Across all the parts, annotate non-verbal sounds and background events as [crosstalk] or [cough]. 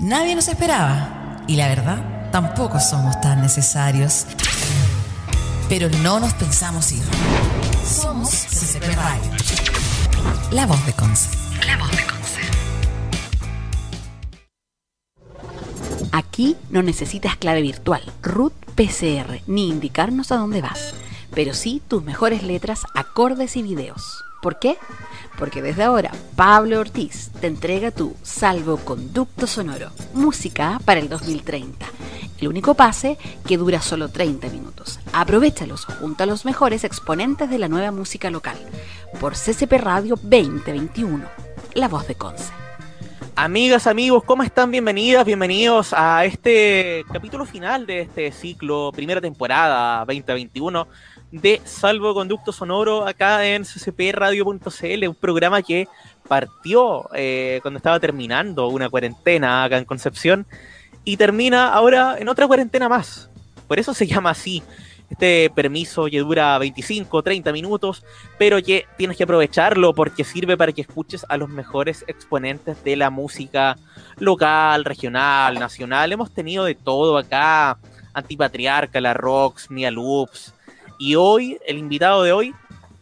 Nadie nos esperaba y la verdad, tampoco somos tan necesarios. Pero no nos pensamos ir. Somos CCP Radio. La voz de Conce. La voz de Conce. Aquí no necesitas clave virtual, root PCR, ni indicarnos a dónde vas, pero sí tus mejores letras, acordes y videos. ¿Por qué? Porque desde ahora Pablo Ortiz te entrega tu salvoconducto sonoro, música para el 2030. El único pase que dura solo 30 minutos. Aprovechalos junto a los mejores exponentes de la nueva música local por CCP Radio 2021, La Voz de Conce. Amigas, amigos, ¿cómo están? Bienvenidas, bienvenidos a este capítulo final de este ciclo, primera temporada 2021 de Salvoconducto Sonoro acá en ccpradio.cl, un programa que partió eh, cuando estaba terminando una cuarentena acá en Concepción y termina ahora en otra cuarentena más. Por eso se [laughs] llama así. Este permiso que dura 25, 30 minutos, pero que tienes que aprovecharlo porque sirve para que escuches a los mejores exponentes de la música local, regional, nacional. Hemos tenido de todo acá. Antipatriarca, la Rocks, Mia Loops. Y hoy, el invitado de hoy,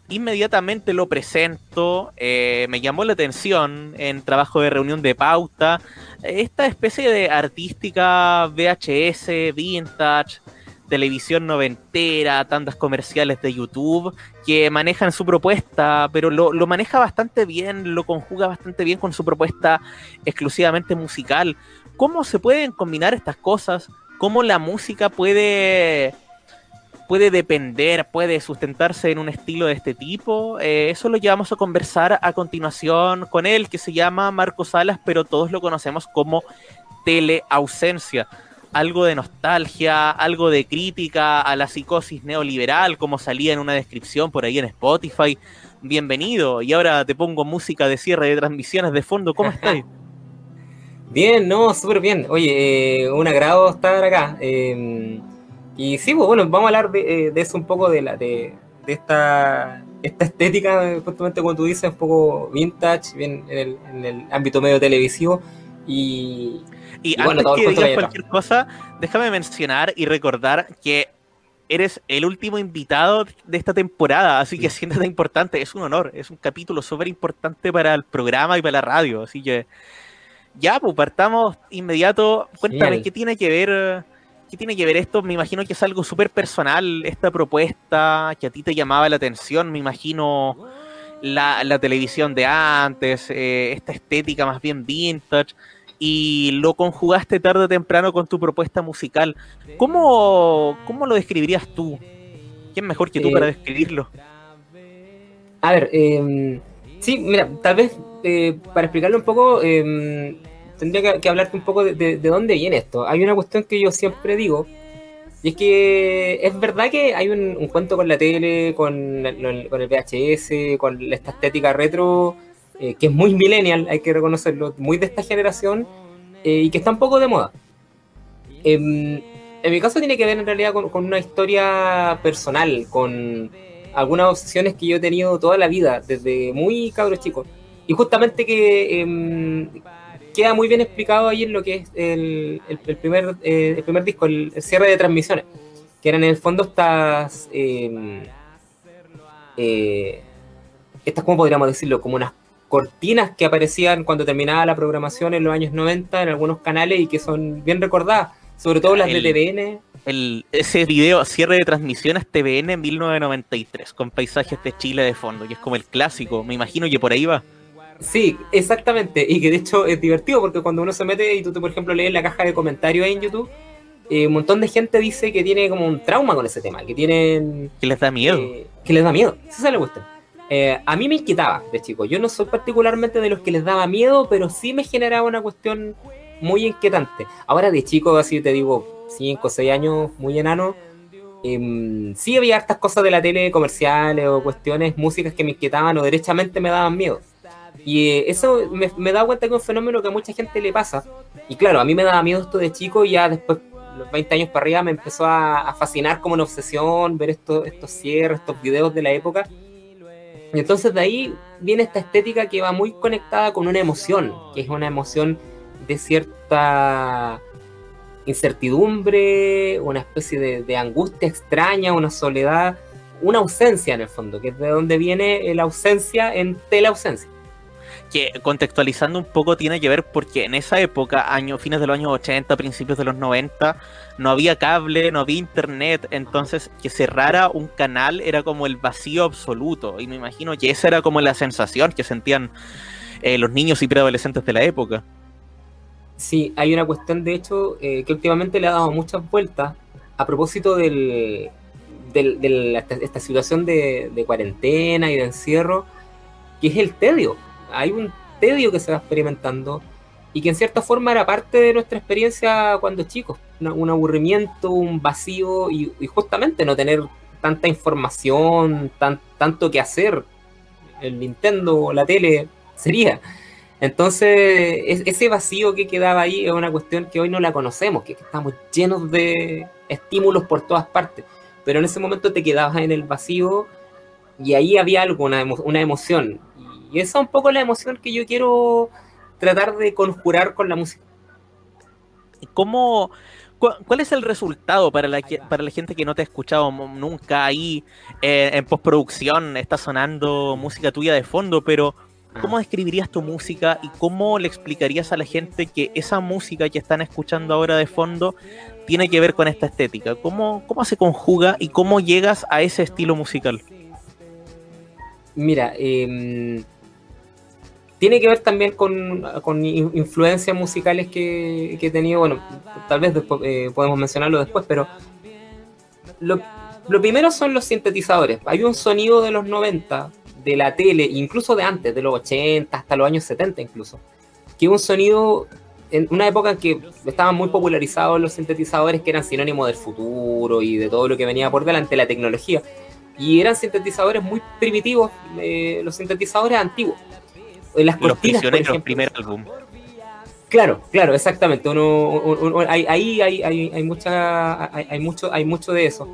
inmediatamente lo presento. Eh, me llamó la atención en trabajo de reunión de pauta. Esta especie de artística VHS, vintage, televisión noventera, tandas comerciales de YouTube, que manejan su propuesta, pero lo, maneja bastante bien, lo conjuga bastante bien con su propuesta exclusivamente musical. ¿Cómo se pueden combinar estas cosas? ¿Cómo la música puede puede depender, puede sustentarse en un estilo de este tipo. Eh, eso lo llevamos a conversar a continuación con él, que se llama Marco Salas, pero todos lo conocemos como teleausencia. Algo de nostalgia, algo de crítica a la psicosis neoliberal, como salía en una descripción por ahí en Spotify. Bienvenido. Y ahora te pongo música de cierre de transmisiones de fondo. ¿Cómo estás? [laughs] Bien, no, súper bien. Oye, eh, un agrado estar acá. Eh, y sí, pues, bueno, vamos a hablar de, eh, de, eso un poco, de, la, de, de esta, esta estética, justamente como tú dices, un poco vintage, bien en el, en el ámbito medio televisivo. Y, y, y antes bueno, que digas cualquier cosa, déjame mencionar y recordar que eres el último invitado de esta temporada, así que siéntate importante, es un honor, es un capítulo súper importante para el programa y para la radio, así que ya, pues partamos inmediato. Cuéntame, Genial. ¿qué tiene que ver ¿Qué tiene que ver esto? Me imagino que es algo súper personal, esta propuesta que a ti te llamaba la atención, me imagino la, la televisión de antes, eh, esta estética más bien vintage, y lo conjugaste tarde o temprano con tu propuesta musical. ¿Cómo, cómo lo describirías tú? ¿Quién mejor que tú eh, para describirlo? A ver, eh, sí, mira, tal vez eh, para explicarlo un poco, em, tendría que, hablarte un poco de, de, de, dónde viene esto. Hay una cuestión que yo siempre digo, y es que es verdad que hay un, cuento con la tele, con el, VHS, con esta estética retro, eh, que es muy millennial, hay que reconocerlo, muy de esta generación, eh, y que está un poco de moda. Eh, en mi caso tiene que ver en realidad con, una historia personal, con algunas obsesiones que yo he tenido toda la vida, desde muy cabro chico. Y justamente que eh, queda muy bien explicado ahí en lo que es el, el, el primer, eh, el primer disco, el, el, cierre de transmisiones, que eran en el fondo estas, eh, eh, estas, ¿cómo podríamos decirlo? Como unas cortinas que aparecían cuando terminaba la programación en los años 90 en algunos canales y que son bien recordadas, sobre todo las de TVN. El, ese video, cierre de transmisiones TVN en 1993, con paisajes de Chile de fondo, que es como el clásico, me imagino que por ahí va. Sí, exactamente. Y que de hecho es divertido porque cuando uno se mete y tú, por ejemplo, lees la caja de comentarios en YouTube, eh, un montón de gente dice que tiene como un trauma con ese tema, que tienen... Que les da miedo. Eh, que les da miedo, eso se le gusta. Eh, a mí me inquietaba de chico. Yo no soy particularmente de los que les daba miedo, pero sí me generaba una cuestión muy inquietante. Ahora de chico, así te digo, 5 o 6 años, muy enano, eh, sí había estas cosas de la tele comerciales o cuestiones, músicas que me inquietaban o derechamente me daban miedo. Y eh, eso me, me da cuenta que es un fenómeno que a mucha gente le pasa. Y claro, a mí me daba miedo esto de chico y ya después, los 20 años para arriba, me empezó a, a fascinar como una obsesión ver esto, estos cierres, estos videos de la época. Y entonces de ahí viene esta estética que va muy conectada con una emoción, que es una emoción de cierta incertidumbre, una especie de, angustia extraña, una soledad, una ausencia en el fondo, que es de donde viene la ausencia en teleausencia. Que contextualizando un poco tiene que ver porque en esa época, años, fines de los años 80, principios de los 90, no había cable, no había internet, entonces que cerrara un canal era como el vacío absoluto. Y me imagino que esa era como la sensación que sentían eh, los niños y preadolescentes de la época. Sí, hay una cuestión de hecho eh, que últimamente le ha dado muchas vueltas a propósito del, de esta situación de, cuarentena y de encierro, que es el tedio. Hay un tedio que se va experimentando y que en cierta forma era parte de nuestra experiencia cuando chicos. un aburrimiento, un vacío y, justamente no tener tanta información, tan, tanto que hacer. El Nintendo, la tele, sería. Entonces, ese vacío que quedaba ahí es una cuestión que hoy no la conocemos, que estamos llenos de estímulos por todas partes. Pero en ese momento te quedabas en el vacío y ahí había algo, una, una emoción. Y esa es un poco la emoción que yo quiero tratar de conjurar con la música. ¿Cómo, ¿Cuál es el resultado para la, para la gente que no te ha escuchado nunca ahí eh, en postproducción? Está sonando música tuya de fondo, pero ¿Cómo describirías tu música y cómo le explicarías a la gente que esa música que están escuchando ahora de fondo tiene que ver con esta estética? ¿Cómo, cómo se conjuga y cómo llegas a ese estilo musical? Mira, em, tiene que ver también con, influencias musicales que, he tenido. Bueno, tal vez después, eh, podemos mencionarlo después, pero lo, lo primero son los sintetizadores. Hay un sonido de los 90 de la tele, incluso de antes, de los 80 hasta los años 70 incluso, que un sonido en una época en que estaban muy popularizados los sintetizadores que eran sinónimo del futuro y de todo lo que venía por delante, la tecnología. Y eran sintetizadores muy primitivos, eh, los sintetizadores antiguos. Las cortinas, por ejemplo. primer álbum. Claro, claro, exactamente. Uno, ahí hay, hay, hay, mucha, hay, mucho, hay mucho de eso.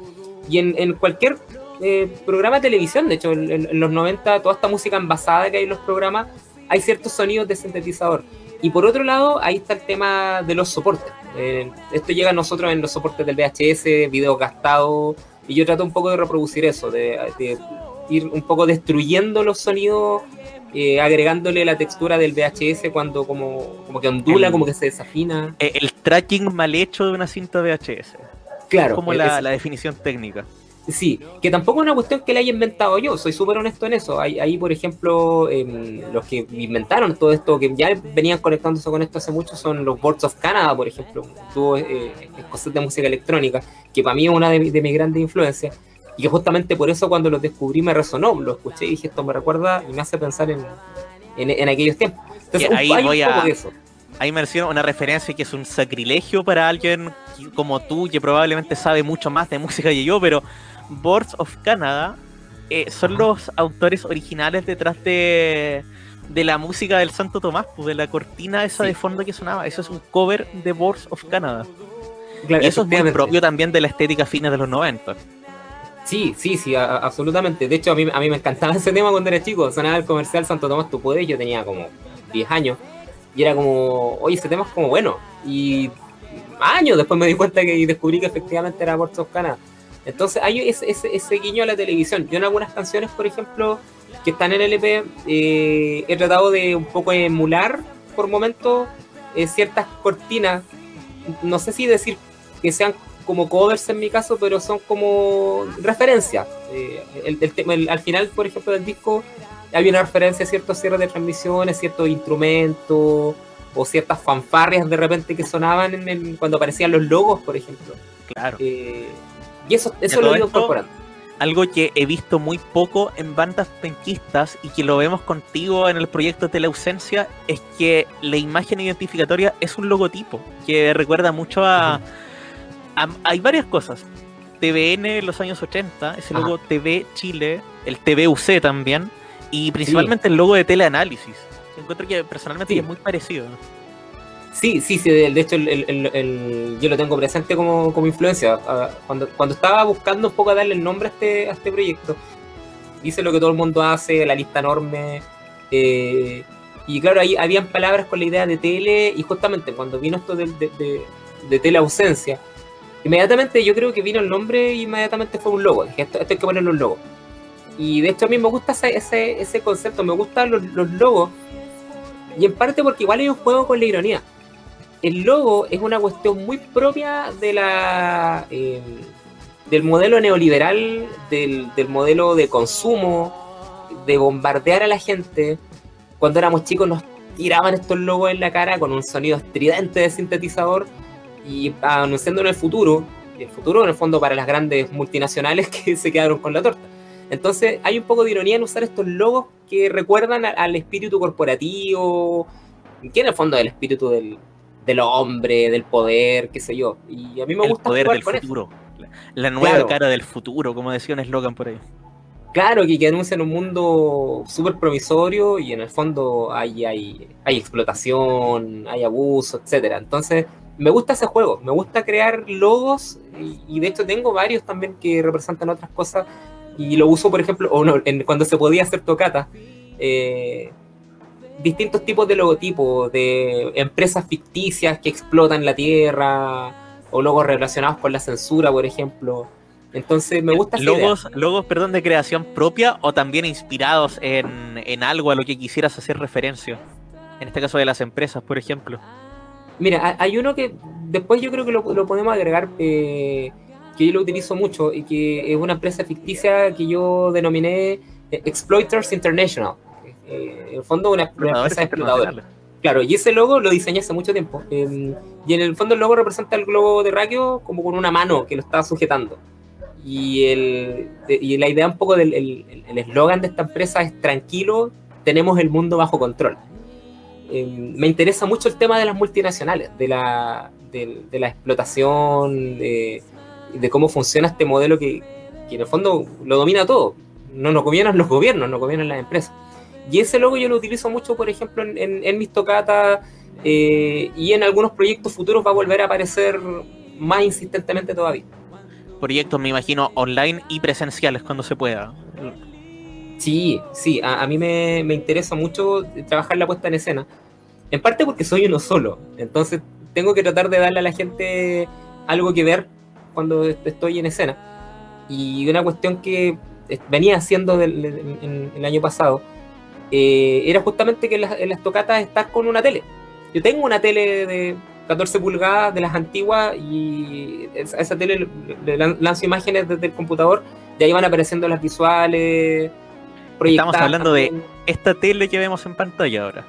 Y en, en cualquier eh, programa de televisión. De hecho, en, los 90, toda esta música envasada que hay en los programas, hay ciertos sonidos de sintetizador. Y por otro lado, ahí está el tema de los soportes. Eh, esto llega a nosotros en los soportes del VHS, videos gastados, y yo trato un poco de reproducir eso, de, ir un poco destruyendo los sonidos, eh, agregándole la textura del VHS cuando como, como que ondula, como que se desafina. El, tracking mal hecho de una cinta VHS. Claro. Como la, la definición técnica. Sí, que tampoco es una cuestión que la haya inventado yo, soy súper honesto en eso. Ahí, por ejemplo, em, los que inventaron todo esto, que ya venían conectándose con esto hace mucho, son los Boards of Canada, por ejemplo, un eh, de música electrónica, que para mí es una de, mis grandes influencias, y que justamente por eso cuando los descubrí me resonó, lo escuché y dije, esto me recuerda y me hace pensar en, en, aquellos tiempos. Entonces, ahí voy a... eso ahí menciono una referencia que es un sacrilegio para alguien como tú, que probablemente sabe mucho más de música que yo, pero Boards of Canada eh, son los autores originales detrás de, de la música del Santo Tomás, pues de la cortina esa de fondo que sonaba. Eso es un cover de Boards of Canada. y eso es muy propio también de la estética fina de los 90. Sí, sí, sí, absolutamente. De hecho, a mí, a mí me encantaba [laughs] ese tema cuando era chico. Sonaba el comercial Santo Tomás, tú puedes. Yo tenía como 10 años. Y era como, oye, ese tema es como bueno. Y años después me di cuenta que descubrí que efectivamente era Boards of Canada. Entonces hay ese, ese, guiño a la televisión. Yo en algunas canciones, por ejemplo, que están en el LP, eh, he tratado de un poco emular por momentos eh, ciertas cortinas. No sé si decir que sean como covers en mi caso, pero son como referencias. Eh, el, al final, por ejemplo, del disco hay una referencia a ciertos cierres de transmisiones, ciertos instrumentos o ciertas fanfarrias de repente que sonaban en cuando aparecían los logos, por ejemplo. Claro. Y eso, eso lo he ido incorporando. Algo que he visto muy poco en bandas penquistas y que lo vemos contigo en el proyecto de la ausencia es que la imagen identificatoria es un logotipo que recuerda mucho a, hay varias cosas. TVN en los años 80, ese logo TV Chile, el TVUC también, y principalmente el logo de teleanálisis. Encuentro que personalmente es muy parecido. Sí, sí, sí, de, hecho yo lo tengo presente como, influencia. Cuando, cuando estaba buscando un poco darle el nombre a este, este proyecto, hice lo que todo el mundo hace, la lista enorme, eh, Y claro, ahí habían palabras con la idea de tele, y justamente cuando vino esto de, de, de, teleausencia, inmediatamente yo creo que vino el nombre y inmediatamente fue un logo. Dije, esto, hay que ponerle un logo. Y de hecho a mí me gusta ese, ese, concepto, me gustan los, los, logos, y en parte porque igual hay un juego con la ironía. El logo es una cuestión muy propia de la eh, del modelo neoliberal, del, del modelo de consumo, de bombardear a la gente. Cuando éramos chicos nos tiraban estos logos en la cara con un sonido estridente de sintetizador y anunciando en el futuro, el futuro en el fondo para las grandes multinacionales [laughs] que se quedaron con la torta. Entonces hay un poco de ironía en usar estos logos que recuerdan al espíritu corporativo, que en el fondo es el espíritu del, del hombre, del poder, qué sé yo. Y a mí me el gusta poder del futuro. La nueva cara del futuro, como decía un eslogan por ahí. Claro, que, que anuncian un mundo súper promisorio y en el fondo hay, hay, hay explotación, hay abuso, etcétera. Entonces, me gusta ese juego, me gusta crear logos y, de hecho tengo varios también que representan otras cosas y lo uso, por ejemplo, no, cuando se podía hacer tocata. Eh, distintos tipos de logotipos, de empresas ficticias que explotan la tierra, o logos relacionados con la censura, por ejemplo. Entonces me gusta logos, logos, perdón, de creación propia o también inspirados en, algo a lo que quisieras hacer referencia. En este caso de las empresas, por ejemplo. Mira, hay uno que después yo creo que lo, podemos agregar, eh, que yo lo utilizo mucho y que es una empresa ficticia que yo denominé eh, Exploiters International. Eh, en el fondo una, empresa explotadora. Claro, y ese logo lo diseñé hace mucho tiempo. Em, y en el fondo el logo representa el globo terráqueo como con una mano que lo está sujetando. Y, el, y la idea un poco del eslogan de esta empresa es tranquilo, tenemos el mundo bajo control. Em, me interesa mucho el tema de las multinacionales, de la, de, la explotación, de, de, cómo funciona este modelo que, que, en el fondo lo domina todo. No nos gobiernan los gobiernos, nos gobiernan las empresas. Y ese logo yo lo utilizo mucho, por ejemplo, en, en, mis tocatas eh, y en algunos proyectos futuros va a volver a aparecer más insistentemente todavía. Proyectos, me imagino, online y presenciales cuando se pueda. Sí, sí, a, mí me, interesa mucho trabajar la puesta en escena. En parte porque soy uno solo, entonces tengo que tratar de darle a la gente algo que ver cuando estoy en escena. Y una cuestión que venía haciendo el año pasado eh, era justamente que en las, tocatas estás con una tele. Yo tengo una tele de 14 pulgadas de las antiguas y a esa tele le, lanzo imágenes desde el computador y ahí van apareciendo las visuales. Estamos hablando de esta tele que vemos en pantalla ahora.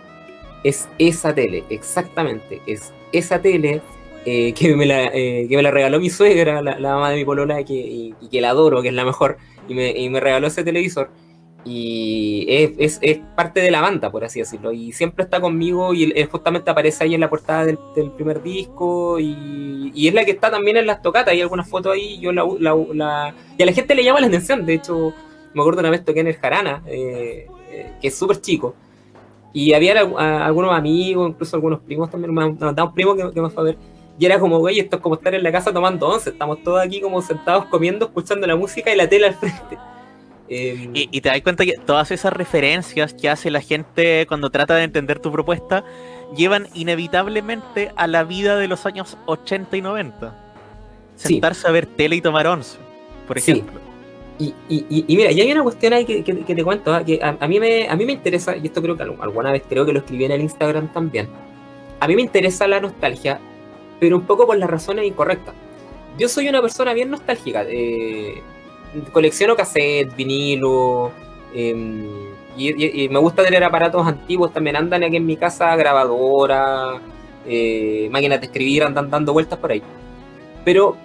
Es esa tele, exactamente. Es esa tele eh, [laughs] que, me la, eh, que me la regaló mi suegra, la, mamá de mi polola, que, y, que la adoro, que es la mejor, y me, y me regaló ese televisor y es, es, parte de la banda, por así decirlo, y siempre está conmigo y él, justamente aparece ahí en la portada del, primer disco y, y, es la que está también en las tocatas, hay algunas fotos ahí, yo la, la, y a la gente le llama la atención, de hecho me acuerdo una vez toqué en el Jarana, eh, eh, que es súper chico, y había algunos amigos, incluso algunos primos también, me mandaba un primo que, que me fue a ver, y era como, güey, esto es como estar en la casa tomando once, estamos todos aquí como sentados comiendo, escuchando la música y la tele al frente. [laughs] Em, y, te das cuenta que todas esas referencias que hace la gente cuando trata de entender tu propuesta llevan inevitablemente a la vida de los años 80 y 90. Sentarse a ver tele y tomar once, por ejemplo. Y, mira, y hay una cuestión ahí que, te cuento, ¿ah? que a, mí me, a mí me interesa, y esto creo que alguna vez creo que lo escribí en el Instagram también, a mí me interesa la nostalgia, pero un poco por las razones incorrectas. Yo soy una persona bien nostálgica. Eh, colecciono cassette, vinilo, em, y, me gusta tener aparatos antiguos, también andan aquí en mi casa grabadora, eh, máquinas de escribir, andan dando vueltas por ahí. Pero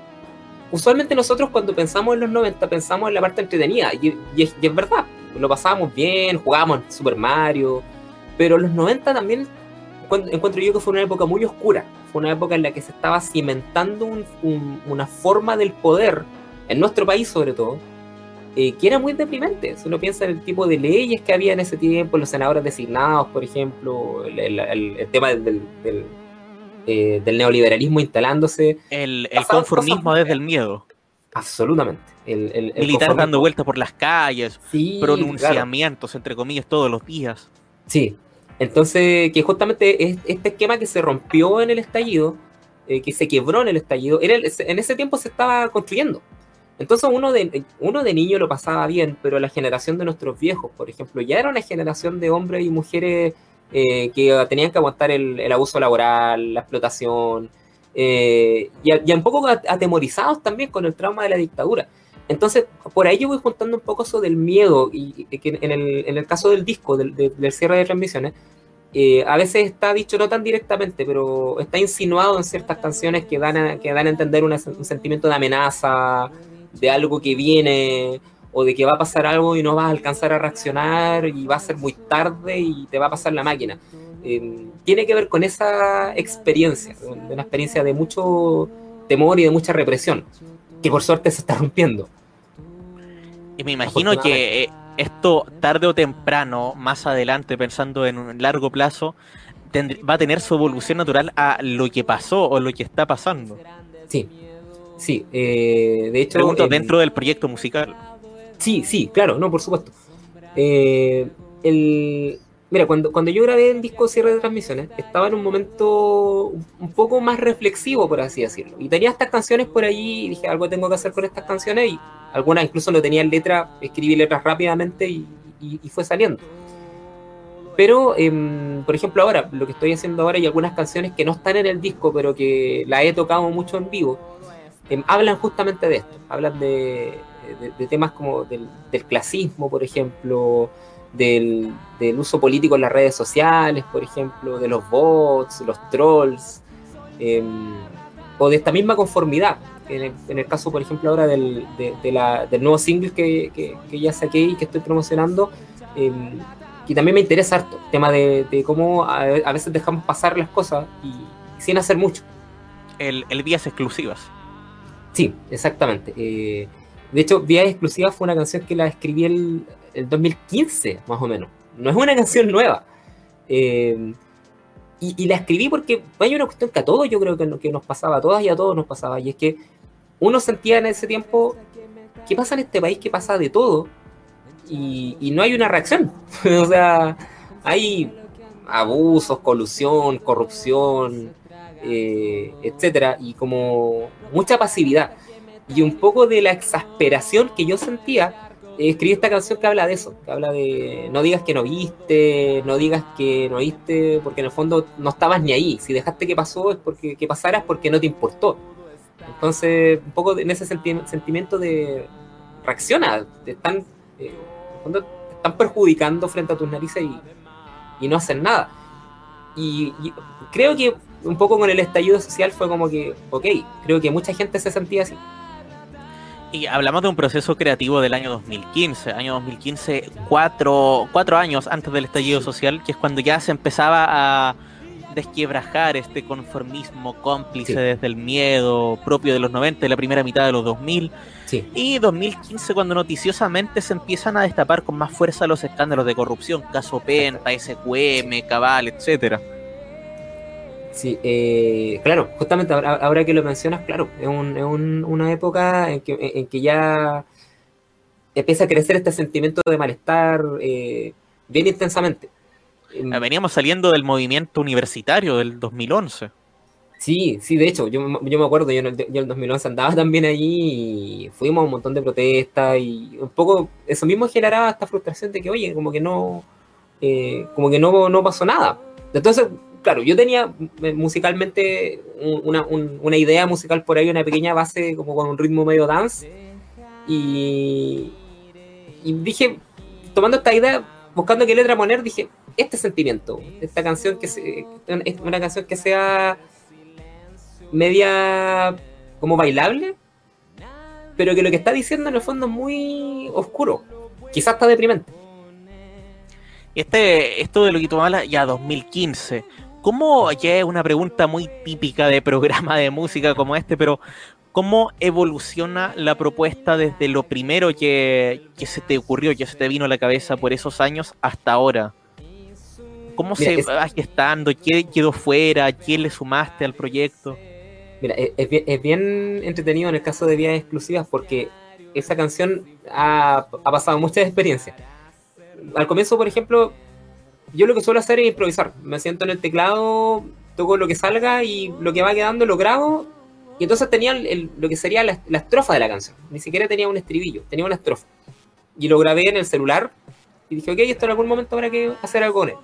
usualmente nosotros cuando pensamos en los 90 pensamos en la parte entretenida, y, es, verdad, lo pasábamos bien, jugábamos Super Mario, pero los 90 también encuentro yo que fue una época muy oscura, fue una época en la que se estaba cimentando una forma del poder en nuestro país sobre todo, eh, que era muy deprimente. Si uno piensa en el tipo de leyes que había en ese tiempo, los senadores designados, por ejemplo, el, tema del, eh, del, neoliberalismo instalándose. El, conformismo desde el miedo. Absolutamente. El, Militares dando vueltas por las calles, pronunciamientos, entre comillas, todos los días. Sí, Entonces, que justamente este esquema que se rompió en el estallido, eh, que se quebró en el estallido, era en ese tiempo se estaba construyendo. Entonces uno de, uno de niño lo pasaba bien, pero la generación de nuestros viejos, por ejemplo, ya era una generación de hombres y mujeres eh, que tenían que aguantar el, abuso laboral, la explotación, eh, y, un poco atemorizados también con el trauma de la dictadura. Entonces, por ahí yo voy juntando un poco eso del miedo, y, que en el, caso del disco, del, del cierre de transmisiones, eh, a veces está dicho no tan directamente, pero está insinuado en ciertas canciones que dan a, que dan a entender un sentimiento de amenaza, de algo que viene, o de que va a pasar algo y no vas a alcanzar a reaccionar y va a ser muy tarde y te va a pasar la máquina. Em, tiene que ver con esa experiencia, una experiencia de mucho temor y de mucha represión, que por suerte se está rompiendo. Y me imagino que eh, esto tarde o temprano, más adelante, pensando en un largo plazo, va a tener su evolución natural a lo que pasó o lo que está pasando. Sí, sí. Eh, de hecho, Pregunto, dentro del proyecto musical. Sí, sí, claro, no, por supuesto. Eh, el, mira, cuando, cuando yo grabé el disco Cierre de Transmisiones, estaba en un momento un poco más reflexivo, por así decirlo. Y tenía estas canciones por allí y dije, algo tengo que hacer con estas canciones y algunas incluso no tenían letra, escribí letras rápidamente y, fue saliendo. Pero, em, por ejemplo, ahora, lo que estoy haciendo ahora y algunas canciones que no están en el disco, pero que la he tocado mucho en vivo, em, hablan justamente de esto. Hablan de, temas como del, clasismo, por ejemplo, del, uso político en las redes sociales, por ejemplo, de los bots, los trolls, em, o de esta misma conformidad en el, caso, por ejemplo, ahora del, del nuevo single que, que, ya saqué y que estoy promocionando, eh, que también me interesa harto, el tema de, cómo a, veces dejamos pasar las cosas y, sin hacer mucho. El, el Vías Exclusivas. Sí, exactamente. Eh, de hecho, Vías Exclusivas fue una canción que la escribí el, el 2015, más o menos. No es una canción nueva. Eh, y, la escribí porque hay una cuestión que a todos yo creo que, que, nos pasaba, a todas y a todos nos pasaba, y es que uno sentía en ese tiempo, ¿qué pasa en este país? ¿Qué pasa de todo? Y, no hay una reacción. [laughs] o sea, hay abusos, colusión, corrupción, eh, etcétera, y como mucha pasividad. Y un poco de la exasperación que yo sentía, eh, escribí esta canción que habla de eso, que habla de no digas que no viste, no digas que no viste, porque en el fondo no estabas ni ahí. Si dejaste que pasó es porque que pasaras porque no te importó. Entonces, un poco en ese sentimiento de reacciona, te están, eh, te están perjudicando frente a tus narices y, no hacen nada. Y, creo que un poco con el estallido social fue como que, ok, creo que mucha gente se sentía así. Y hablamos de un proceso creativo del año 2015, año 2015, cuatro, cuatro años antes del estallido social, que es cuando ya se empezaba a desquebrajar este conformismo cómplice desde el miedo propio de los 90 y la primera mitad de los 2000. Y 2015 cuando noticiosamente se empiezan a destapar con más fuerza los escándalos de corrupción, caso Penta, SQM, Cabal, etcétera. Sí, eh, claro, justamente ahora, que lo mencionas, claro, es, una época en que, ya empieza a crecer este sentimiento de malestar eh, bien intensamente. Ah, veníamos saliendo del movimiento universitario del 2011. Sí, sí, de hecho, yo, me acuerdo, yo en, el, 2011 andaba también allí y fuimos a un montón de protestas y un poco eso mismo generaba esta frustración de que, oye, como que no, eh, como que no, no pasó nada. Entonces, claro, yo tenía eh, musicalmente una, idea musical por ahí, una pequeña base como con un ritmo medio dance y, y dije, tomando esta idea, buscando qué letra poner, dije, este sentimiento, esta canción que se, una canción que sea media como bailable, pero que lo que está diciendo en el fondo es muy oscuro, quizás está deprimente. Este, esto de lo que tú ya 2015, ¿cómo, ya es una pregunta muy típica de programa de música como este, pero cómo evoluciona la propuesta desde lo primero que, que se te ocurrió, que se te vino a la cabeza por esos años hasta ahora? ¿Cómo se va gestando? ¿Qué quedó fuera? ¿Quién le sumaste al proyecto? Mira, es, bien, entretenido en el caso de Vías Exclusivas porque esa canción ha, pasado muchas experiencias. Al comienzo, por ejemplo, yo lo que suelo hacer es improvisar. Me siento en el teclado, toco lo que salga y lo que va quedando lo grabo. Y entonces tenía lo que sería la, estrofa de la canción. Ni siquiera tenía un estribillo, tenía una estrofa. Y lo grabé en el celular y dije, ok, esto en algún momento habrá que hacer algo con él.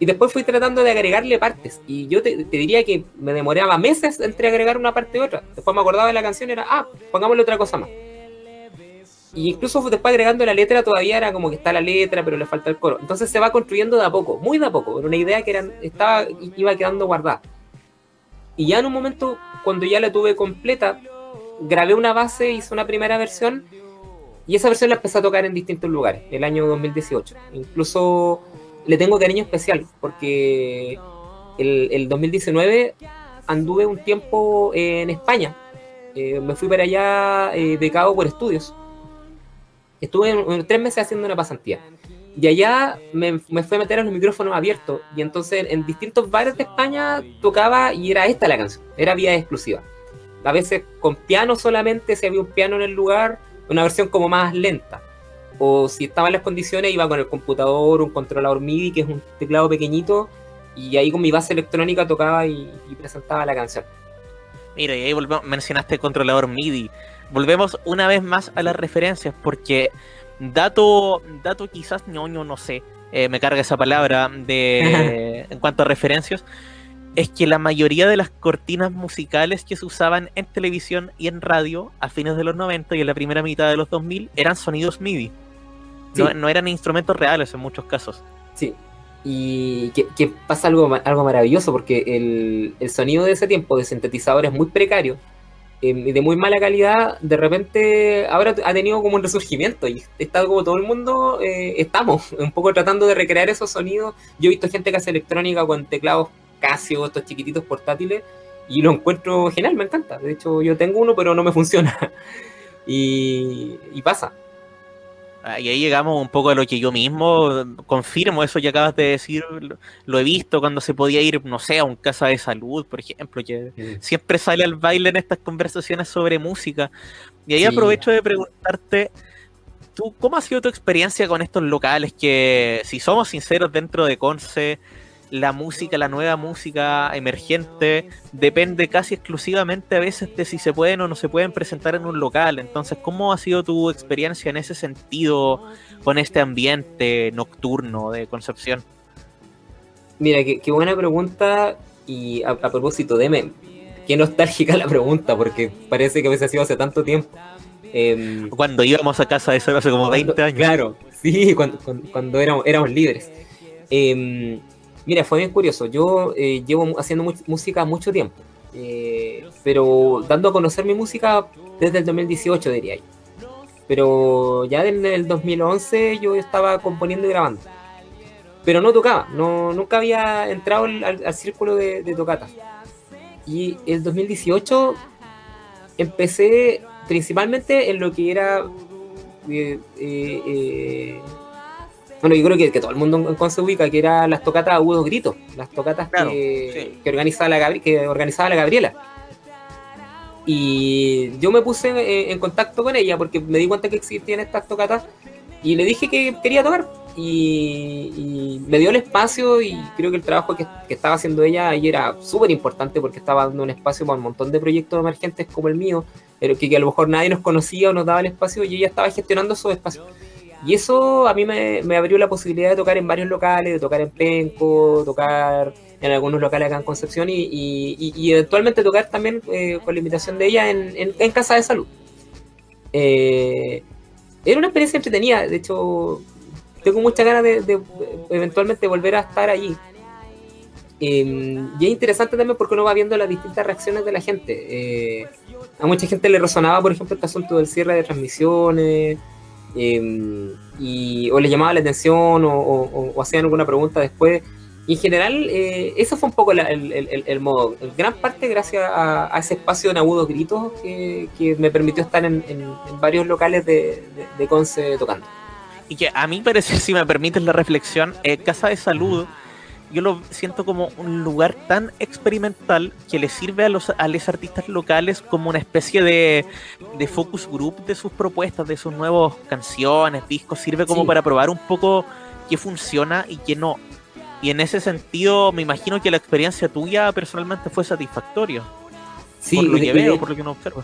Y después fui tratando de agregarle partes. Y yo te, diría que me demoraba meses entre agregar una parte y otra. Después me acordaba de la canción y era, ah, pongámosle otra cosa más. Y incluso después agregando la letra todavía era como que está la letra, pero le falta el coro. Entonces se va construyendo de a poco, muy de a poco. Era una idea que estaba, iba quedando guardada. Y ya en un momento, cuando ya la tuve completa, grabé una base, hice una primera versión. Y esa versión la empecé a tocar en distintos lugares, el año 2018. Incluso le tengo cariño especial, porque el, el 2019 anduve un tiempo en España. Eh, me fui para allá eh, becado por estudios Estuve tres meses haciendo una pasantía. Y allá me, me fui a meter en los micrófonos abiertos. Y entonces en distintos bares de España tocaba y era esta la canción. Era vía exclusiva. A veces con piano solamente, si había un piano en el lugar, una versión como más lenta. O si estaban las condiciones, iba con el computador, un controlador MIDI, que es un teclado pequeñito. Y ahí con mi base electrónica tocaba y, presentaba la canción. Mira, y ahí mencionaste el controlador MIDI volvemos una vez más a las referencias, porque dato, dato quizás ñoño, no sé, eh, me carga esa palabra de [laughs] en cuanto a referencias, es que la mayoría de las cortinas musicales que se usaban en televisión y en radio a fines de los 90 y en la primera mitad de los 2000 eran sonidos MIDI. No, eran instrumentos reales en muchos casos. Sí, y que, pasa algo, algo maravilloso porque el, el, sonido de ese tiempo de sintetizador es muy precario Em, de muy mala calidad, de repente ahora ha tenido como un resurgimiento y está como todo el mundo, eh, estamos [laughs] un poco tratando de recrear esos sonidos. Yo he visto gente que hace electrónica con teclados Casio, estos chiquititos portátiles, y lo encuentro genial, me encanta. De hecho, yo tengo uno, pero no me funciona. [laughs] y, y pasa. Y ahí llegamos un poco a lo que yo mismo confirmo, eso que acabas de decir, lo, he visto cuando se podía ir, no sé, a un casa de salud, por ejemplo, que siempre sale al baile en estas conversaciones sobre música. Y ahí aprovecho de preguntarte, ¿tú cómo ha sido tu experiencia con estos locales que, si somos sinceros, dentro de Conce, la música, la nueva música emergente, depende casi exclusivamente a veces de si se pueden o no se pueden presentar en un local. Entonces, ¿cómo ha sido tu experiencia en ese sentido con este ambiente nocturno de Concepción? Mira, qué, buena pregunta y a, propósito, deme, qué nostálgica [laughs] la pregunta, porque parece que a veces ha sido hace tanto tiempo. Em, cuando íbamos a casa de eso hace como 20 años. Claro, sí, cuando, éramos, éramos libres. Eh, Mira, fue bien curioso. Yo eh, llevo haciendo música mucho tiempo, eh, pero dando a conocer mi música desde el 2018, diría yo. Pero ya en el 2011 yo estaba componiendo y grabando. Pero no tocaba, no, nunca había entrado al, círculo de, de. Y el 2018 empecé principalmente en lo que era eh, bueno, yo creo que, que todo el mundo en se ubica, que eran las tocatas agudos gritos, las tocatas que, organizaba la que organizaba la Gabriela. Y yo me puse en, contacto con ella porque me di cuenta que existían estas tocatas y le dije que quería tocar. Y, me dio el espacio y creo que el trabajo que, estaba haciendo ella ahí era súper importante porque estaba dando un espacio para un montón de proyectos emergentes como el mío, pero que, que, a lo mejor nadie nos conocía o nos daba el espacio y ella estaba gestionando esos espacios. Y eso a mí me, abrió la posibilidad de tocar en varios locales, de tocar en Penco, tocar en algunos locales acá en Concepción y, eventualmente tocar también eh, con la invitación de ella en, Casa de Salud. Eh, era una experiencia entretenida, de hecho tengo muchas ganas de, eventualmente volver a estar allí. Em, y es interesante también porque uno va viendo las distintas reacciones de la gente. Eh, a mucha gente le resonaba, por ejemplo, este asunto del cierre de transmisiones. Em, y, o les llamaba la atención o, hacían alguna pregunta después. Y en general, eh, eso fue un poco el, modo. En gran parte gracias a, ese espacio en agudos gritos que, me permitió estar en, varios locales de, de, Conce tocando. Y que a mí parece, [laughs] si me permites la reflexión, eh, Casa de Salud yo lo siento como un lugar tan experimental que le sirve a los, a los artistas locales como una especie de, focus group de sus propuestas, de sus nuevas canciones, discos, sirve como para probar un poco qué funciona y qué no. Y en ese sentido, me imagino que la experiencia tuya personalmente fue satisfactoria. Sí, por lo que veo, por lo que uno observa.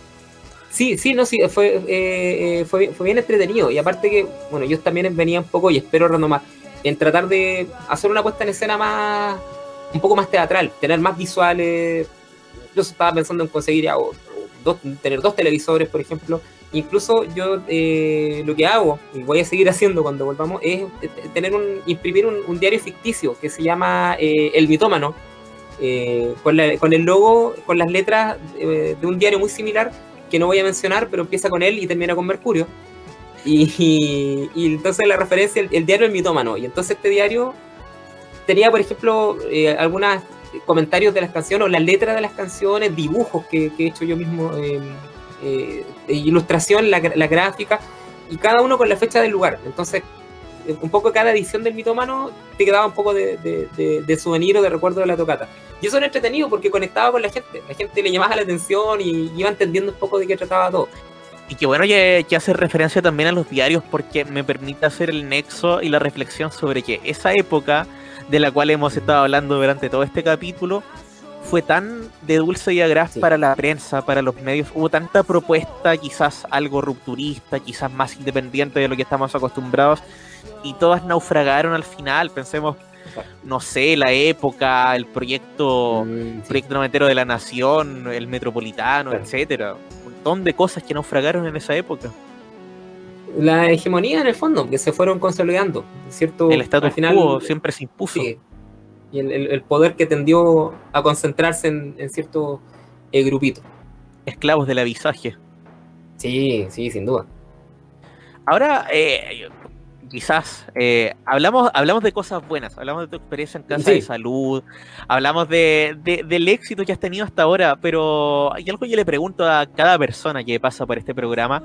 Sí, sí, no, sí, fue, eh, eh, fue, bien- fue bien entretenido. Y aparte que, bueno, yo también venía un poco, y espero renomar, en tratar de hacer una puesta en escena más, un poco más teatral, tener más visuales. Yo estaba pensando en conseguir ya, dos, tener dos televisores, por ejemplo. Incluso yo eh, lo que hago, y voy a seguir [laughs] haciendo cuando volvamos, es eh, tener un, imprimir un, diario ficticio que se llama eh, El Mitómano, con, la- con el logo, con las letras de un diario muy similar que no voy a mencionar, pero empieza con él y termina con Mercurio. Y, entonces la referencia, el, diario El Mitómano. Y entonces este diario tenía, por ejemplo, eh, algunos comentarios de las canciones o las letras de las canciones, dibujos que, que he hecho yo mismo, eh, eh, ilustración, la, la gráfica, y cada uno con la fecha del lugar. Entonces, eh, un poco cada edición del mitómano te quedaba un poco de, de, de- de souvenir o de recuerdo de la tocata. Y eso era entretenido porque conectaba con la gente. La gente le llamaba la atención y iba entendiendo un poco de qué trataba todo. Y que bueno que, que hace referencia también a los diarios porque me permite hacer el nexo y la reflexión sobre que esa época de la cual hemos estado hablando durante todo este capítulo fue tan de dulce y agraz Sí. para la prensa, para los medios. Hubo tanta propuesta, quizás algo rupturista, quizás más independiente de lo que estamos acostumbrados, y todas naufragaron al final. Pensemos, no sé, la época, el proyecto Mm, sí. proyecto de la nación, el metropolitano, Claro. etcétera. Un montón de cosas que naufragaron en esa época. La hegemonía en el fondo, que se fueron consolidando. ¿cierto? el status Al final, quo siempre se impuso. Sí. Y el, el- el poder que tendió a concentrarse en, en cierto eh, grupito. Esclavos del avisaje. Sí, sí, sin duda. Ahora, eh, quizás eh, hablamos, hablamos de cosas buenas, hablamos de tu experiencia en casa Sí. de salud, hablamos de, de- del éxito que has tenido hasta ahora, pero hay algo que yo le pregunto a cada persona que pasa por este programa.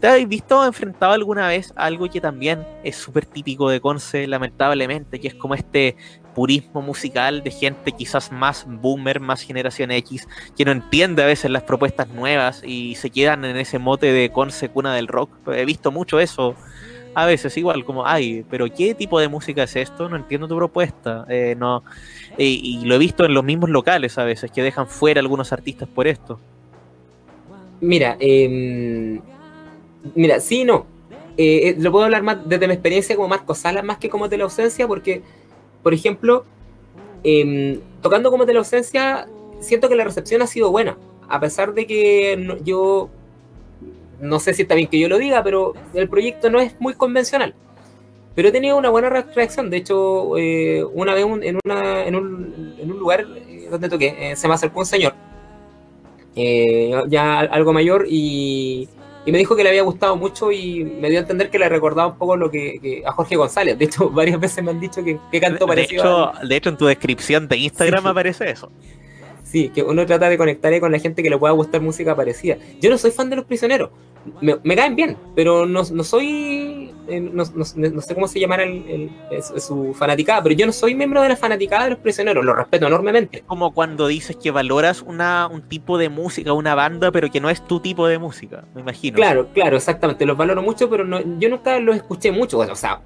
¿Te has visto enfrentado alguna vez a algo que también es súper típico de Conce, lamentablemente, que es como este purismo musical de gente quizás más boomer, más generación X, que no entiende a veces las propuestas nuevas y se quedan en ese mote de Conce cuna del rock? He visto mucho eso. A veces igual, como, ay, pero ¿qué tipo de música es esto? No entiendo tu propuesta. Eh, no, y, lo he visto en los mismos locales a veces, que dejan fuera algunos artistas por esto. Mira, eh, mira, sí no. Eh, eh, lo puedo hablar más desde mi experiencia como Marco Salas, más que como teleausencia, porque, por ejemplo, eh, tocando como teleausencia, siento que la recepción ha sido buena. A pesar de que no- yo, no sé si está bien que yo lo diga, pero el proyecto no es muy convencional. Pero he tenido una buena re- reacción. De hecho, eh, una vez un- en, una, en, un, en un lugar eh, donde toqué, eh, se me acercó un señor eh, ya algo mayor y, y me dijo que le había gustado mucho y me dio a entender que le recordaba un poco lo que, que a Jorge González. De hecho, [laughs] varias veces me han dicho que, que canto De parecido. hecho, a- de hecho, en tu descripción de Instagram Sí. aparece eso. Sí, que uno trata de conectar con la gente que le pueda gustar música parecida. Yo no soy fan de los prisioneros. Me, me caen bien, pero no, no soy. eh, no, no- no sé cómo se llamará el- el- el- su fanaticada, pero yo no soy miembro de la fanaticada de los prisioneros. Lo respeto enormemente. como cuando dices que valoras una, un tipo de música, una banda, pero que no es tu tipo de música, me imagino. Claro, claro, exactamente. Los valoro mucho, pero yo nunca los escuché mucho. Bueno, o sea,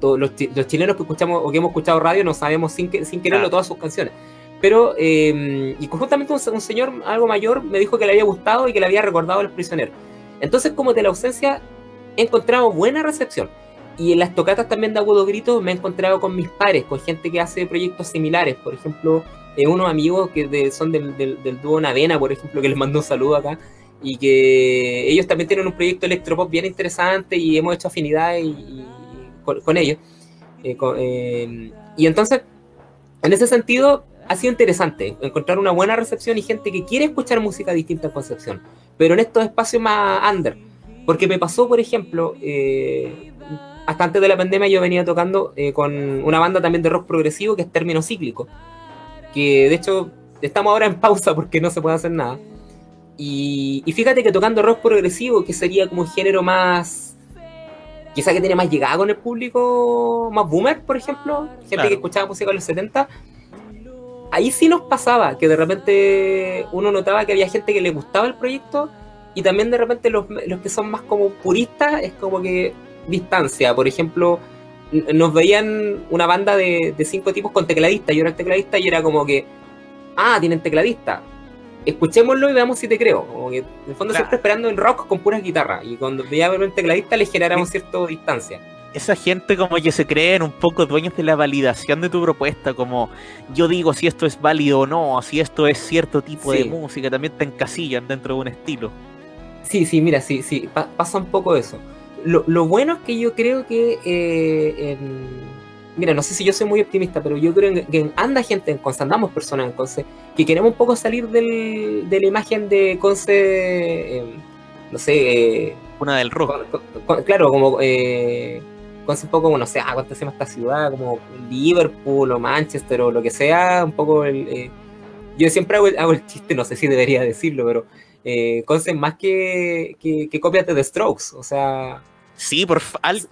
todos los, los chilenos que escuchamos o que hemos escuchado radio no sabemos sin, que, sin quererlo Claro. todas sus canciones. Pero, eh, y justamente un, un señor algo mayor me dijo que le había gustado y que le había recordado a los prisioneros. Entonces, como de la ausencia, he encontrado buena recepción. Y en las tocatas también de Agudo Grito me he encontrado con mis pares, con gente que hace proyectos similares. Por ejemplo, eh, unos amigos que son del, del, del dúo Navena, por ejemplo, que les mando un saludo acá y que ellos también tienen un proyecto electropop bien interesante y hemos hecho afinidad con, ellos. Eh, eh, y entonces, en ese sentido, ha sido interesante encontrar una buena recepción y gente que quiere escuchar música distinta en Concepción, pero en estos espacios más under. Porque me pasó, por ejemplo, eh, hasta antes de la pandemia yo venía tocando eh, con una banda también de rock progresivo que es Término Cíclico, que de hecho estamos ahora en pausa porque no se puede hacer nada. Y, y fíjate que tocando rock progresivo, que sería como un género más. Quizá que tiene más llegada con el público, más boomer, por ejemplo, gente Claro. que escuchaba música en los 70. Ahí sí nos pasaba que de repente uno notaba que había gente que le gustaba el proyecto y también de repente los, los que son más como puristas es como que distancia. Por ejemplo, nos veían una banda de, cinco tipos con tecladista, yo era el tecladista y era como que, ah, tienen tecladista, escuchémoslo y veamos si te creo. Como que, en el fondo, siempre esperando en rock con puras guitarras. Y cuando veía ver un tecladista, le generáramos cierta distancia. Esa gente como que se creen un poco dueños de la validación de tu propuesta, como yo digo si esto es válido o no, si esto es cierto tipo de música, también te encasillan dentro de un estilo. Sí, sí, mira, sí, sí, pasa un poco eso. Lo, bueno es que yo creo que eh, mira, no sé si yo soy muy optimista, pero yo creo que anda gente en Conce, andamos personas en Conce, que queremos un poco salir del, de la imagen de Conce, em, no sé... Eh, Una del rock. claro, como... Eh, Conce un poco como, no sé, ah, ¿cuánto se llama esta ciudad? Como Liverpool o Manchester o lo que sea, un poco el... Eh, yo siempre hago el, chiste, no sé si debería decirlo, pero eh, más que, que, que copias de The Strokes, o sea Sí, por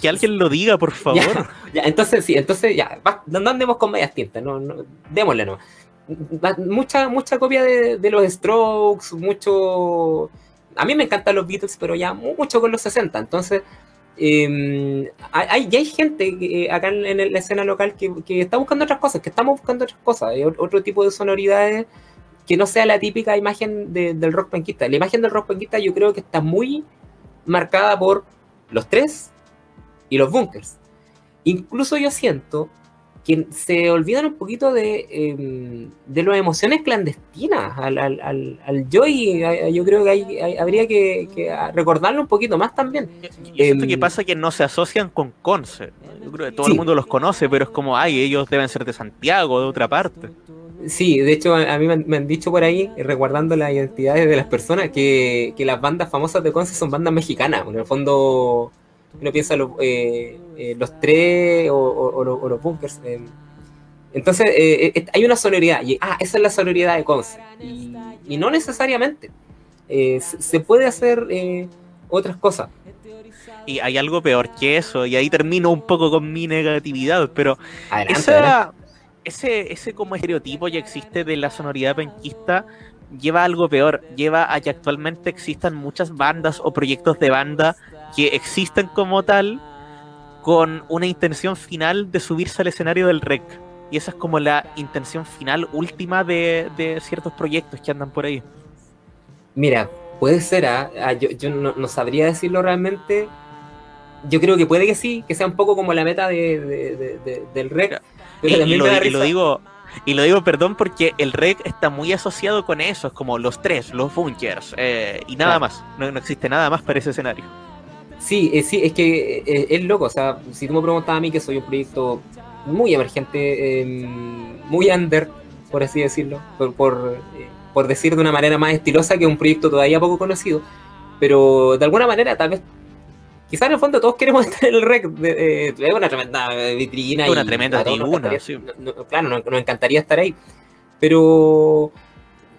que alguien lo diga, por favor. [laughs] Ya, entonces sí, entonces ya, no, andemos con medias tintas, no, no, démosle no. Mucha, mucha copia de, los Strokes, mucho. A mí me encantan los Beatles, pero ya mucho con los 60. Entonces, em, hay, ya hay gente eh, acá en, la escena local que, está buscando otras cosas, que estamos buscando otras cosas, otro tipo de sonoridades que no sea la típica imagen del rock penquista. La imagen del rock penquista yo creo que está muy marcada por los tres y los bunkers. Incluso yo siento que se olvidan un poquito de, em, de las emociones clandestinas al, al, al, Joy. Yo creo que hay, habría que, recordarlo un poquito más también. Y esto que em, pasa que no se asocian con Conce. Yo creo que todo el mundo los conoce, pero es como, ay, ellos deben ser de Santiago, de otra parte. Sí, de hecho a mí me han, dicho por ahí, recordando las identidades de las personas, que, las bandas famosas de Conce son bandas mexicanas. En el fondo, uno piensa eh, eh, los tres o, los bunkers. Eh. Entonces, hay una sonoridad. Y, ah, esa es la sonoridad de Conce. Y, no necesariamente. se puede hacer otras cosas. Y hay algo peor que eso, y ahí termino un poco con mi negatividad, pero esa, ese, ese como estereotipo ya existe de la sonoridad penquista lleva algo peor, lleva a que actualmente existan muchas bandas o proyectos de banda que existen como tal con una intención final de subirse al escenario del rec. Y esa es como la intención final última de, ciertos proyectos que andan por ahí. Mira, puede ser, ¿ah? Ah, yo, no, sabría decirlo realmente. Yo creo que puede que sí, que sea un poco como la meta del rec. Y, lo, digo, y lo digo, perdón, porque el rec está muy asociado con eso, es como los tres, los bunkers, eh, y nada más, no, existe nada más para ese escenario. Sí, eh, sí, es que eh, es loco, o sea, si tú me preguntas a mí que soy un proyecto muy emergente, em, muy under, por así decirlo, por, por, por decir de una manera más estilosa que un proyecto todavía poco conocido, pero de alguna manera tal vez quizás en el fondo todos queremos [laughs] estar en el rec. es una tremenda vitrina. Es una tremenda tribuna. claro, nos, encantaría estar ahí. Pero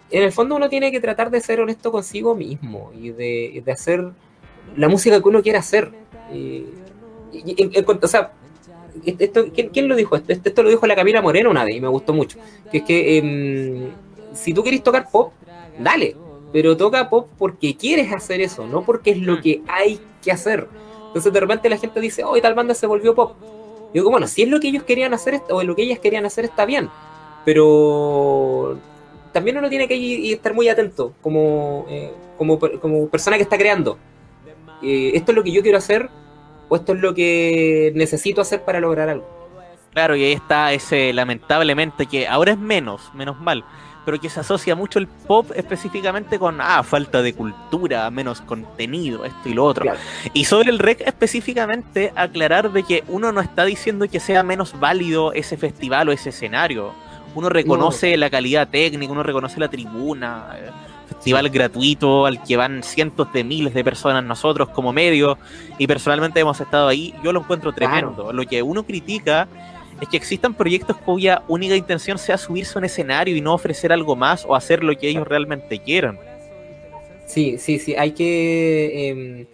en el fondo uno tiene que tratar de ser honesto consigo mismo y de, hacer la música que uno quiere hacer. o sea, esto, ¿quién, lo dijo? Esto, esto lo dijo la Camila Moreno una vez y me gustó mucho. Que es que em, si tú quieres tocar pop, dale pero toca pop porque quieres hacer eso, no porque es lo mm. que hay que hacer. Entonces de repente la gente dice, oh, tal banda se volvió pop. Y digo, bueno, si es lo que ellos querían hacer, o lo que ellas querían hacer está bien, pero también uno tiene que estar muy atento como, eh, como, como, persona que está creando. Eh, ¿Esto es lo que yo quiero hacer o esto es lo que necesito hacer para lograr algo? Claro, y ahí está ese, lamentablemente, que ahora es menos, menos mal, pero que se asocia mucho el pop específicamente con ah, falta de cultura, menos contenido, esto y lo otro. Y sobre el rec específicamente, aclarar de que uno no está diciendo que sea menos válido ese festival o ese escenario. Uno reconoce la calidad técnica, uno reconoce la tribuna, eh, festival gratuito al que van cientos de miles de personas nosotros como medio, y personalmente hemos estado ahí, yo lo encuentro tremendo. Lo que uno critica es que existan proyectos cuya única intención sea subirse a un escenario y no ofrecer algo más o hacer lo que ellos realmente quieran. Sí, sí, sí, hay que, em,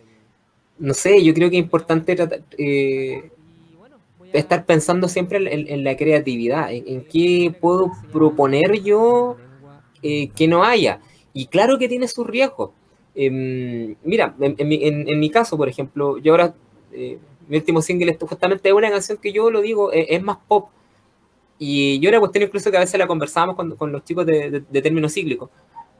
no sé, yo creo que es importante eh, estar pensando siempre en, la creatividad, en, qué puedo proponer yo eh, que no haya. Y claro que tiene sus riesgos. Em, mira, en, mi caso, por ejemplo, yo ahora... Eh, mi último single es justamente una canción que yo lo digo, es, más pop. Y yo una cuestión incluso que a veces la conversábamos con, con los chicos de, de, término cíclico.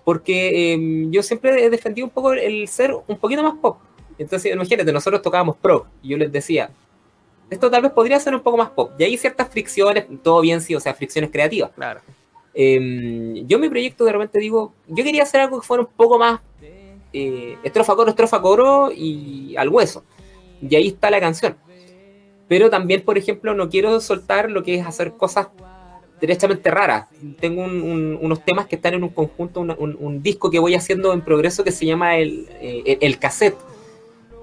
Porque em, yo siempre he defendido un poco el ser un poquito más pop. Entonces, imagínate, nosotros tocábamos pro. Y yo les decía, esto tal vez podría ser un poco más pop. Y hay ciertas fricciones, todo bien sí, o sea, fricciones creativas. Claro. Em, yo mi proyecto de repente digo, yo quería hacer algo que fuera un poco más eh, estrofa coro, estrofa coro y al hueso. Y ahí está la canción. Pero también, por ejemplo, no quiero soltar lo que es hacer cosas derechamente raras. Tengo unos temas que están en un conjunto, un, disco que voy haciendo en progreso que se llama el, eh, el cassette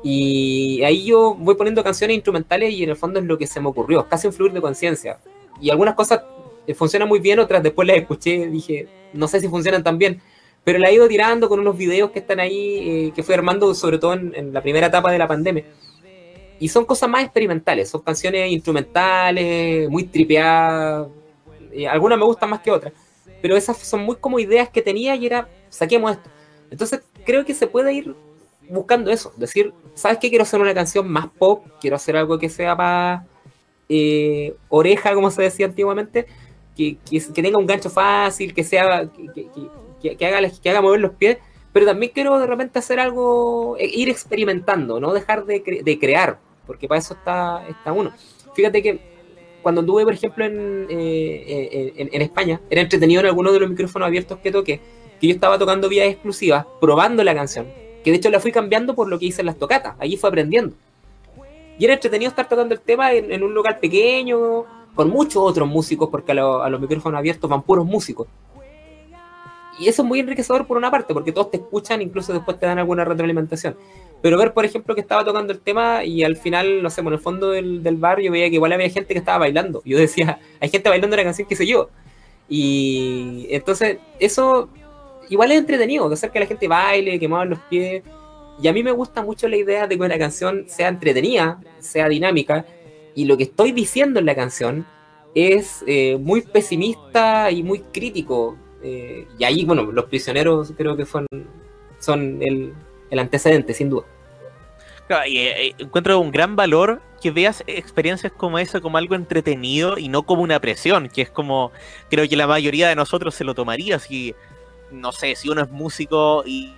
y ahí yo voy poniendo canciones instrumentales y en el fondo es lo que se me ocurrió, casi un fluir de conciencia. Y algunas cosas eh, funcionan muy bien, otras después las escuché dije, no sé si funcionan tan bien. Pero la he ido tirando con unos videos que están ahí, eh, que fui armando sobre todo en, la primera etapa de la pandemia. Y son cosas más experimentales, son canciones instrumentales, muy tripeadas. Algunas me gustan más que otras. Pero esas son muy como ideas que tenía y era, saquemos esto. Entonces creo que se puede ir buscando eso, decir, ¿sabes qué? Quiero hacer una canción más pop, quiero hacer algo que sea más eh, oreja, como se decía antiguamente, que, que, tenga un gancho fácil, que sea que, que, haga, que haga mover los pies, pero también quiero de repente hacer algo, eh, ir experimentando, no dejar de, de crear, porque para eso está, está uno. Fíjate que cuando anduve, por ejemplo, en, eh, en, en, España, era entretenido en algunos de los micrófonos abiertos que toqué, que yo estaba tocando vías exclusivas, probando la canción que de hecho la fui cambiando por lo que hice en las tocatas, allí fue aprendiendo. Y era entretenido estar tocando el tema en, un lugar pequeño, con muchos otros músicos, porque a, los micrófonos abiertos van puros músicos. Y eso es muy enriquecedor por una parte, porque todos te escuchan, incluso después te dan alguna retroalimentación. Pero ver, por ejemplo, que estaba tocando el tema y al final, no sé, en el fondo del, del bar yo veía que igual había gente que estaba bailando. Yo decía, [laughs] hay gente bailando la canción que sé yo. Y entonces, eso igual es entretenido, hacer que la gente baile, que mueva los pies. Y a mí me gusta mucho la idea de que una canción sea entretenida, sea dinámica, y lo que estoy diciendo en la canción es eh, muy pesimista y muy crítico. Eh, y ahí, bueno, los prisioneros creo que son, el, antecedente, sin duda. eh, encuentro un gran valor que veas experiencias como esa como algo entretenido y no como una presión, que es como creo que la mayoría de nosotros se lo tomaría si no sé, si uno es músico y,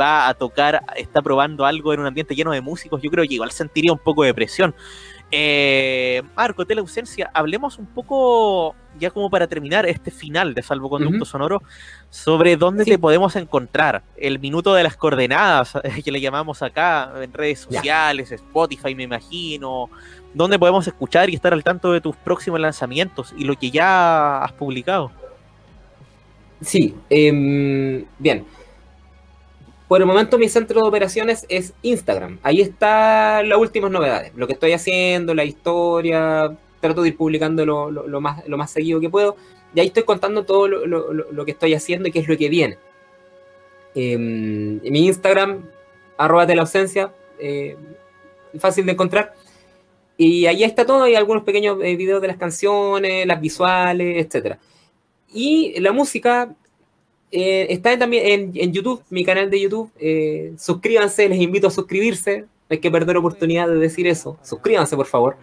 va a tocar, está probando algo en un ambiente lleno de músicos, yo creo que igual sentiría un poco de presión. Eh, Marco, de la ausencia, hablemos un poco, ya como para terminar este final de Salvoconducto Sonoro, sobre dónde te podemos encontrar. El minuto de las coordenadas, [laughs] que le llamamos acá, en redes sociales, Spotify, me imagino. ¿Dónde podemos escuchar y estar al tanto de tus próximos lanzamientos y lo que ya has publicado? Sí, em, bien. Por el momento mi centro de operaciones es Instagram. Ahí están las últimas novedades, lo que estoy haciendo, la historia, trato de ir publicando lo, más, lo más seguido que puedo. Y ahí estoy contando todo lo, que estoy haciendo y qué es lo que viene. Em, mi Instagram, arroba de la ausencia, eh, fácil de encontrar. Y ahí está todo, hay algunos pequeños eh, videos de las canciones, las visuales, etcétera. Y la música eh, está también en, YouTube, mi canal de YouTube. Eh, suscríbanse, les invito a suscribirse. Hay que perder oportunidad de decir eso. Suscríbanse, por favor.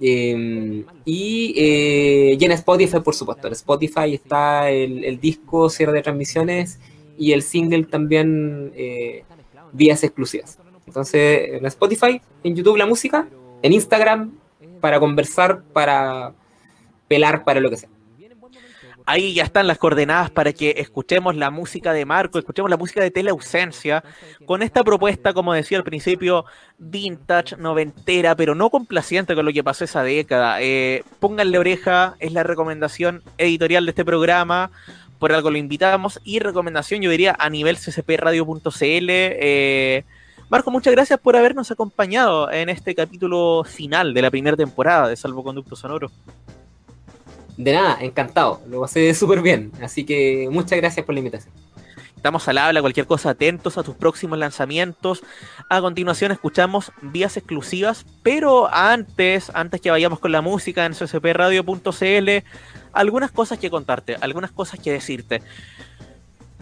Em, y, eh, y, en Spotify, por supuesto. En Spotify está el, disco cierre de transmisiones y el single también vías exclusivas. Entonces, en Spotify, en YouTube la música, en Instagram para conversar, para pelar, para lo que sea ahí ya están las coordenadas para que escuchemos la música de Marco, escuchemos la música de Teleausencia, con esta propuesta, como decía al principio, vintage, noventera, pero no complaciente con lo que pasó esa década. Eh, pónganle oreja, es la recomendación editorial de este programa, por algo lo invitamos, y recomendación yo diría a nivel ccpradio.cl. Eh, Marco, muchas gracias por habernos acompañado en este capítulo final de la primera temporada de Salvoconducto Sonoro. De nada, encantado. Lo pasé [laughs] súper bien. Así que muchas gracias por la invitación. Estamos al habla, cualquier cosa, atentos a tus próximos lanzamientos. A continuación escuchamos vías exclusivas, pero antes, antes que vayamos con la música en ccpradio.cl, algunas cosas que contarte, algunas cosas que decirte.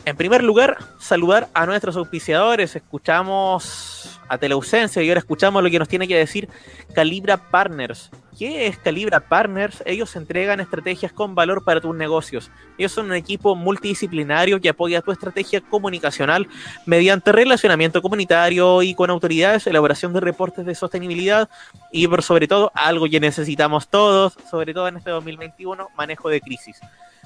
En primer lugar, saludar a nuestros auspiciadores. Escuchamos a Teleausencia y ahora escuchamos lo que nos tiene que decir Calibra Partners. ¿Qué es Calibra Partners? Ellos entregan estrategias con valor para tus negocios. Ellos son un equipo multidisciplinario que apoya tu estrategia comunicacional mediante relacionamiento comunitario y con autoridades, elaboración de reportes de sostenibilidad y por sobre todo algo que necesitamos todos, sobre todo en este 2021, manejo de crisis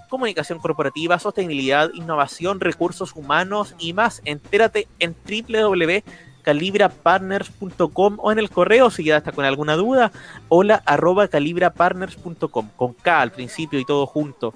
comunicación corporativa, sostenibilidad, innovación, recursos humanos y más. Entérate en www.calibrapartners.com o en el correo si ya está con alguna duda, hola arroba calibrapartners.com, con K al principio y todo junto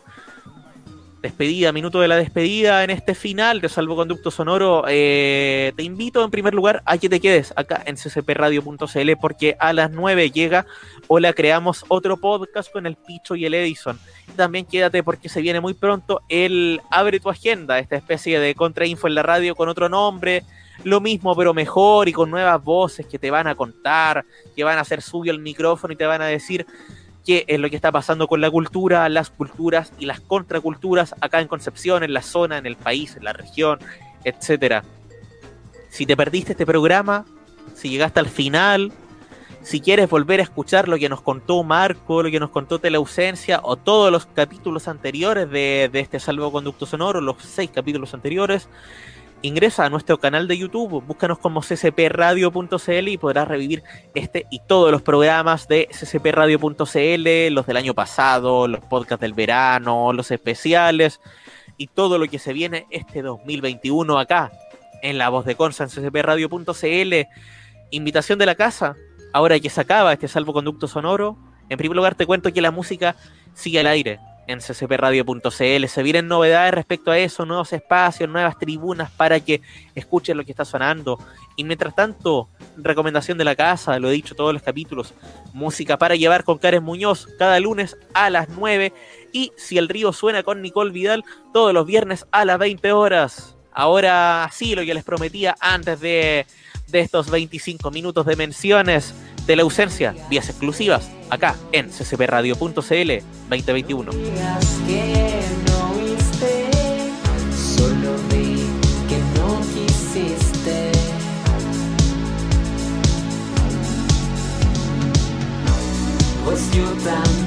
despedida, minuto de la despedida en este final de Salvoconducto Sonoro. Eh, te invito en primer lugar a que te quedes acá en ccpradio.cl porque a las 9 llega Hola Creamos otro podcast con el Picho y el Edison. también quédate porque se viene muy pronto el Abre tu Agenda, esta especie de contrainfo en la radio con otro nombre. Lo mismo, pero mejor y con nuevas voces que te van a contar, que van a hacer suyo el micrófono y te van a decir qué es lo que está pasando con la cultura, las culturas y las contraculturas acá en Concepción, en la zona, en el país, en la región, etcétera. Si te perdiste este programa, si llegaste al final, si quieres volver a escuchar lo que nos contó Marco, lo que nos contó Teleausencia o todos los capítulos anteriores de, de este salvoconducto sonoro, los seis capítulos anteriores, Ingresa a nuestro canal de YouTube, búscanos como ccpradio.cl y podrás revivir este y todos los programas de ccpradio.cl, los del año pasado, los podcasts del verano, los especiales y todo lo que se viene este 2021 acá en la voz de Consa en ccpradio.cl. Invitación de la casa, ahora que se acaba este salvoconducto sonoro, en primer lugar te cuento que la música sigue al aire en ccpradio.cl. Se vienen novedades respecto a eso, nuevos espacios, nuevas tribunas para que escuchen lo que está sonando. Y mientras tanto, recomendación de la casa, lo he dicho todos los capítulos, música para llevar con Karen Muñoz cada lunes a las 9 y si el río suena con Nicole Vidal todos los viernes a las 20 horas. Ahora sí, lo que les prometía antes de, de estos 25 minutos de menciones de la ausencia, vías exclusivas, acá en ccpradio.cl 2021. que no viste, solo vi que no quisiste. Pues yo también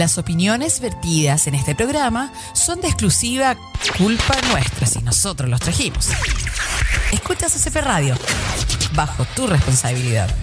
Las opiniones vertidas en este programa son de exclusiva culpa nuestra si nosotros los trajimos. Escuchas CCP Radio, bajo tu responsabilidad.